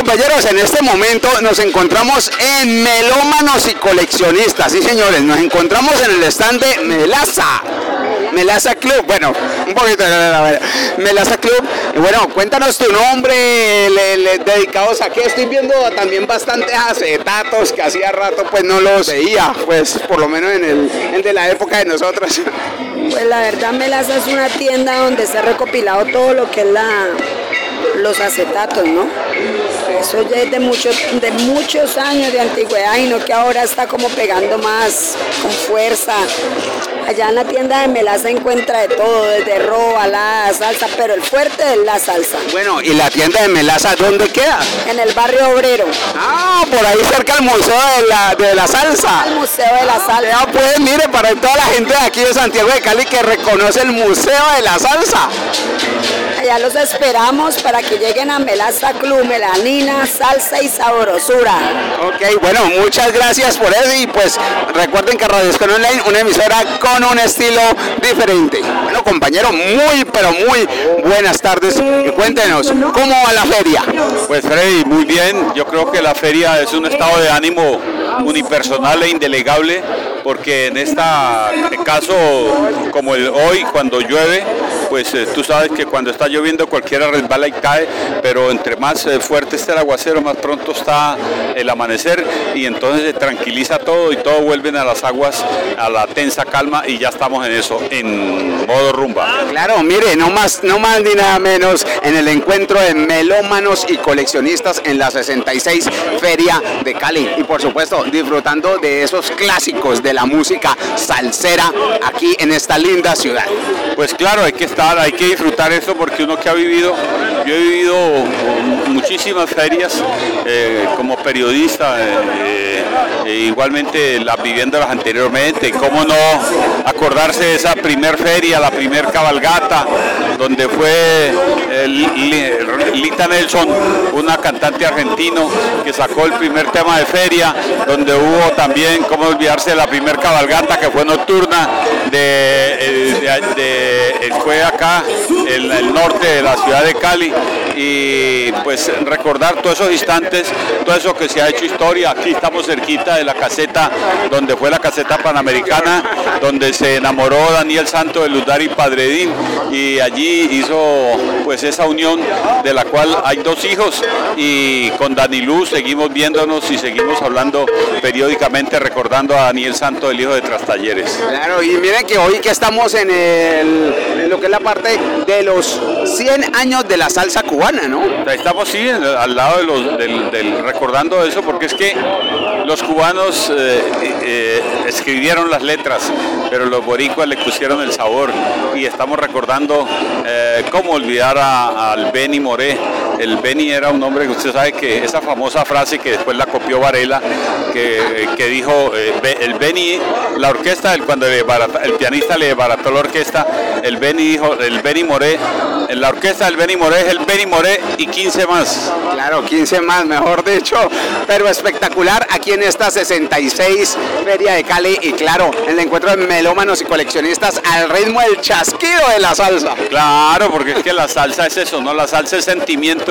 compañeros, en este momento nos encontramos en Melómanos y Coleccionistas. Sí, señores, nos encontramos en el stand de Melaza. Melaza Club, bueno, un poquito, Melaza Club. Bueno, cuéntanos tu nombre, le, dedicados a qué. Estoy viendo también bastantes acetatos que hacía rato pues no los veía, pues por lo menos en el, de la época de nosotros. Pues la verdad Melaza es una tienda donde se ha recopilado todo lo que es la, los acetatos, ¿no? Eso ya es de muchos, de muchos años de antigüedad y no que ahora está como pegando más con fuerza. Allá en la tienda de Melaza encuentra de todo, desde roba, la salsa, pero el fuerte es la salsa. Bueno, ¿y la tienda de Melaza dónde queda? En el barrio obrero. Ah, por ahí cerca del Museo de la, de la Salsa. El Museo de la Salsa. Ya pues, mire, para toda la gente de aquí de Santiago de Cali que reconoce el Museo de la Salsa. Allá los esperamos para que lleguen a Melaza Club, salsa y sabrosura. Ok, bueno, muchas gracias por eso y pues recuerden que Radio Escon Online, una emisora con un estilo diferente. Bueno, compañero, muy pero muy buenas tardes y cuéntenos, ¿cómo va la feria? Pues Freddy, muy bien, yo creo que la feria es un estado de ánimo unipersonal e indelegable porque en este caso como el hoy cuando llueve pues eh, tú sabes que cuando está lloviendo cualquiera resbala y cae, pero entre más eh, fuerte esté el aguacero, más pronto está el amanecer y entonces se tranquiliza todo y todo vuelven a las aguas, a la tensa calma y ya estamos en eso, en modo rumba. Claro, mire, no más, no más ni nada menos en el encuentro de melómanos y coleccionistas en la 66 Feria de Cali y por supuesto disfrutando de esos clásicos de la música salsera aquí en esta linda ciudad. Pues claro, hay que estar hay que disfrutar eso porque uno que ha vivido, yo he vivido muchísimas ferias eh, como periodista, eh, eh, igualmente las viviéndolas anteriormente, cómo no acordarse de esa primer feria, la primer cabalgata, donde fue Lita Nelson, una cantante argentino que sacó el primer tema de feria, donde hubo también, cómo olvidarse de la primer cabalgata que fue nocturna, de, de, fue acá, en el norte de la ciudad de Cali, y pues recordar todos esos instantes, todo eso que se ha hecho historia. Aquí estamos cerquita de la caseta, donde fue la caseta panamericana, donde se enamoró Daniel Santo de Ludari Padredín, y allí hizo pues esa unión de la cual hay dos hijos, y con Dani Luz seguimos viéndonos y seguimos hablando periódicamente, recordando a Daniel Santo, el hijo de Trastalleres. Claro, y miren que hoy que estamos en, el, lo que es la parte de los 100 años de la salsa cubana, ¿no? Estamos sí al lado de los, del, recordando eso porque es que los cubanos eh, eh, escribieron las letras, pero los boricuas le pusieron el sabor y estamos recordando eh, cómo olvidar al Benny Moré. El Benny era un hombre que usted sabe que esa famosa frase que después la copió Varela, que, que dijo el Benny, la orquesta, cuando el pianista le barató la orquesta, el Benny dijo, el Benny Moré, en la orquesta del Benny Moré es el Benny Moré y 15 más. Claro, 15 más, mejor dicho, pero espectacular aquí en esta 66 Feria de Cali y claro, en el encuentro de melómanos y coleccionistas al ritmo del chasquido de la salsa. Claro, porque es que la salsa es eso, ¿no? La salsa es sentimiento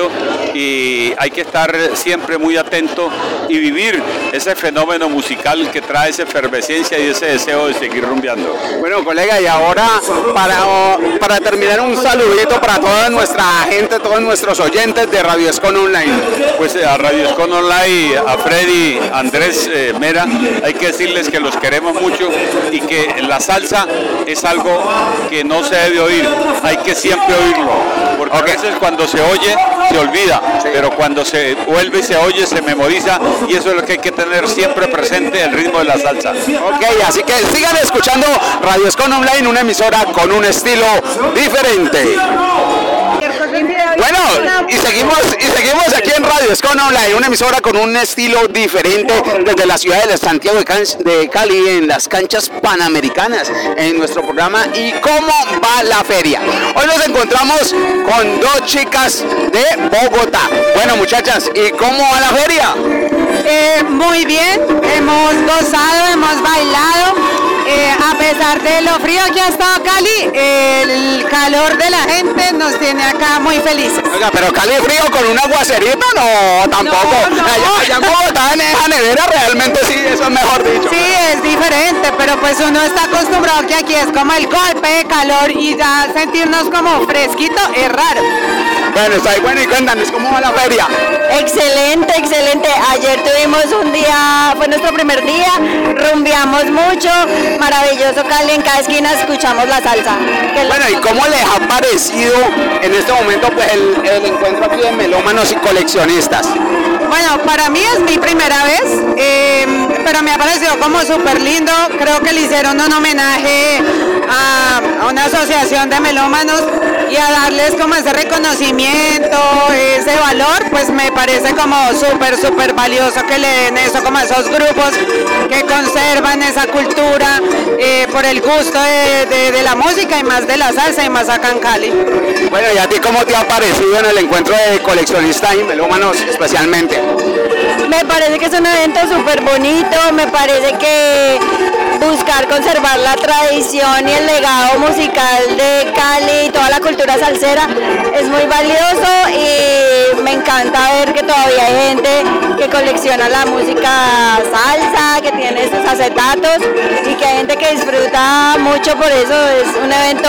y hay que estar siempre muy atento y vivir ese fenómeno musical que trae esa efervescencia y ese deseo de seguir rumbeando. Bueno, colega, y ahora para, para terminar un saludito para toda nuestra gente, todos nuestros oyentes de Radio Escon Online. Pues eh, a Radio Escon Online, a Freddy, Andrés eh, Mera, hay que decirles que los queremos mucho y que la salsa es algo que no se debe oír, hay que siempre oírlo, porque a veces cuando se oye se olvida, pero cuando se vuelve y se oye se memoriza y eso es lo que hay que tener siempre presente, el ritmo de la salsa. Ok, así que sigan escuchando Radio Escon Online, una emisora con un estilo diferente. Bueno, y seguimos, y seguimos aquí en Radio Escon Online, una emisora con un estilo diferente desde la ciudad de Santiago de Cali en las canchas panamericanas en nuestro programa y cómo va la feria. Hoy nos encontramos con dos chicas de Bogotá. Bueno muchachas, ¿y cómo va la feria? Eh, muy bien, hemos gozado, hemos bailado eh, a pesar de lo frío que ha estado Cali, el calor de la gente nos tiene acá muy felices. Oiga, pero Cali frío con un aguacerito, no, tampoco. No, no. Allá, allá en Bogotá, en esa nevera, realmente sí, eso es mejor dicho. Sí, es diferente, pero pues uno está acostumbrado que aquí es como el golpe de calor y ya sentirnos como fresquito es raro. Bueno, está ahí, bueno, y cuéntanos, ¿cómo va la feria? Excelente, excelente. Ayer tuvimos un día, fue nuestro primer día, rumbeamos mucho, maravilloso Cali, en cada esquina escuchamos la salsa. Bueno, ¿y cómo les ha parecido en este momento pues el, el encuentro aquí de melómanos y coleccionistas? Bueno, para mí es mi primera vez, eh, pero me ha parecido como súper lindo. Creo que le hicieron un homenaje a, a una asociación de melómanos y a darles como ese reconocimiento, ese valor, pues me parece como súper, súper valioso que le den eso como a esos grupos que conservan esa cultura eh, por el gusto de, de- de la música y más de la salsa y más acá en Cali. Bueno, ¿y a ti cómo te ha parecido en el encuentro de coleccionistas y melómanos especialmente? Me parece que es un evento súper bonito, me parece que buscar conservar la tradición y el legado musical de Cali y toda la cultura salsera es muy valioso y me encanta ver que todavía hay gente que colecciona la música salsa, que tiene estos acetatos y que hay gente que disfruta mucho por eso, es un evento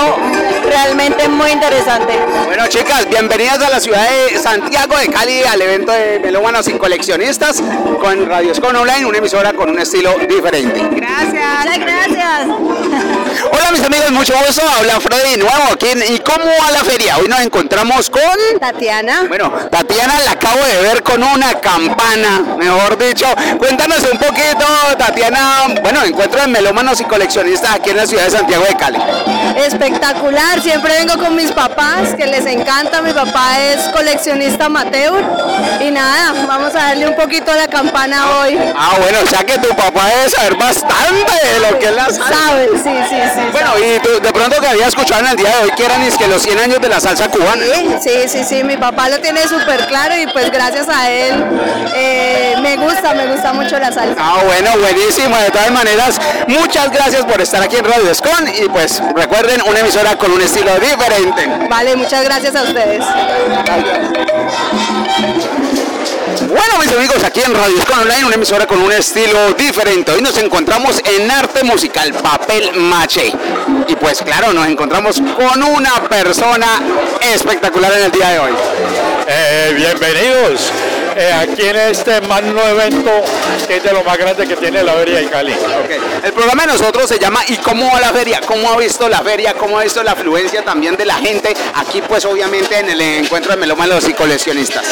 realmente muy interesante. Bueno, chicas, bienvenidas a la ciudad de Santiago de Cali al evento de melómanos y coleccionistas con Radio Escon Online, una emisora con un estilo diferente. Gracias. Muchas gracias. Hola mis amigos, mucho gusto, habla Freddy de nuevo aquí en ¿Y cómo va la feria? Hoy nos encontramos con... Tatiana. Bueno, Tatiana la acabo de ver con una campana, mejor dicho. Cuéntanos un poquito, Tatiana, bueno, encuentro de melómanos y coleccionistas aquí en la ciudad de Santiago de Cali. Espectacular, siempre vengo con mis papás, que les encanta, mi papá es coleccionista amateur y nada, vamos a darle un poquito a la campana hoy. Ah, bueno, o sea que tu papá debe saber bastante de lo que la salsa. ¿Sabes? Sí, sí, sí. Bueno, y tú, de pronto que había escuchado en el día de hoy que eran es que los 100 años de la salsa cubana. Sí, sí, sí, mi papá lo tiene súper claro y pues gracias a él eh, me gusta, me gusta mucho la salsa. Ah, bueno, buenísimo. De todas maneras, muchas gracias por estar aquí en Radio Escon y pues recuerden una emisora con un estilo diferente. Vale, muchas gracias a ustedes. Bueno, mis amigos, aquí en Radio Escon Online, una emisora con un estilo diferente. Hoy nos encontramos en arte musical, papel maché. Y pues claro, nos encontramos con una persona espectacular en el día de hoy. Eh, bienvenidos eh, aquí en este magno evento que es de lo más grande que tiene la Feria de Cali. El programa de nosotros se llama ¿Y cómo va la feria? ¿Cómo ha visto la feria? ¿Cómo ha visto la afluencia también de la gente? Aquí pues obviamente en el encuentro de melómanos y coleccionistas.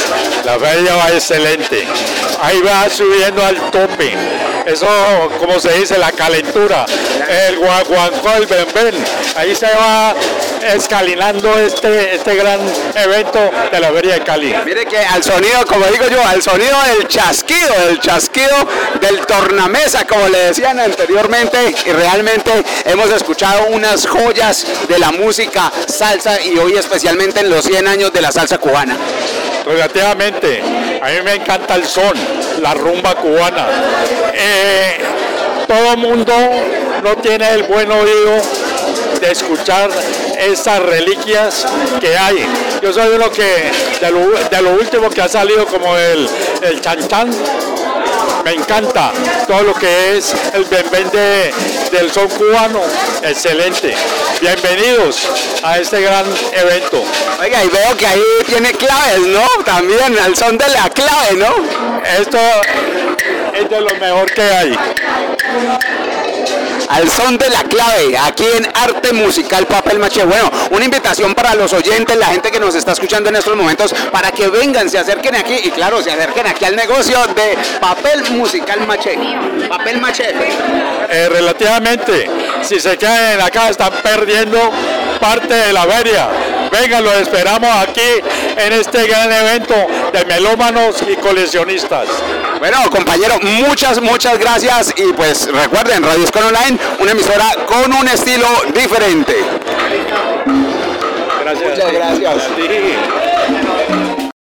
La feria va excelente. Ahí va subiendo al tope. Eso, como se dice, la calentura. El guaguancó, el bembén. Ahí se va escalinando este, este gran evento de la Feria de Cali. Mire que al sonido, como digo al sonido del chasquido, del chasquido del tornamesa, como le decían anteriormente, y realmente hemos escuchado unas joyas de la música salsa y hoy especialmente en los 100 años de la salsa cubana. Relativamente, a mí me encanta el son, la rumba cubana. Eh, todo mundo no tiene el buen oído de escuchar esas reliquias que hay. Yo soy uno que, de lo, de lo último que ha salido como el, el chan chan, me encanta todo lo que es el bembén de- del son cubano, excelente. Bienvenidos a este gran evento. Oiga, y veo que ahí tiene claves, ¿no? También al son de la clave, ¿no? Esto es de lo mejor que hay. Al son de la clave, aquí en Arte Musical Papel Maché. Bueno, una invitación para los oyentes, la gente que nos está escuchando en estos momentos, para que vengan, se acerquen aquí y claro, se acerquen aquí al negocio de Papel Musical Maché. Papel Maché. Eh, relativamente, si se quedan casa están perdiendo parte de la feria. Vengan, los esperamos aquí en este gran evento de melómanos y coleccionistas. Bueno, compañero, muchas, muchas gracias y pues recuerden, Radio Escon Online, una emisora con un estilo diferente. Gracias. Muchas gracias. Sí.